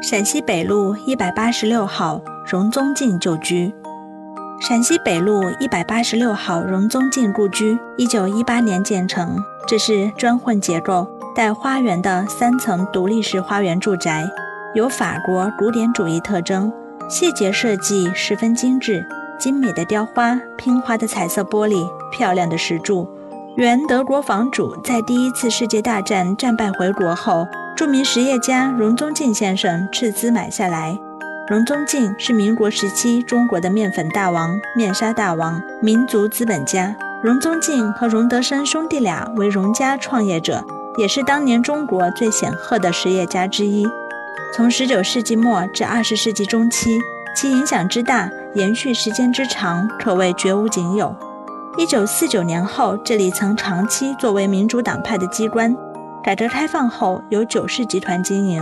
陕西北路一百八十六号荣宗敬旧居。陕西北路一百八十六号荣宗敬故居，一九一八年建成，这是砖混结构带花园的三层独立式花园住宅，有法国古典主义特征，细节设计十分精致，精美的雕花、拼花的彩色玻璃、漂亮的石柱。原德国房主在第一次世界大战战败回国后，著名实业家荣宗敬先生斥资买下来。荣宗敬是民国时期中国的面粉大王、面纱大王、民族资本家。荣宗敬和荣德生兄弟俩为荣家创业者，也是当年中国最显赫的实业家之一。从19世纪末至20世纪中期，其影响之大、延续时间之长，可谓绝无仅有。一九四九年后，这里曾长期作为民主党派的机关。改革开放后，由九世集团经营。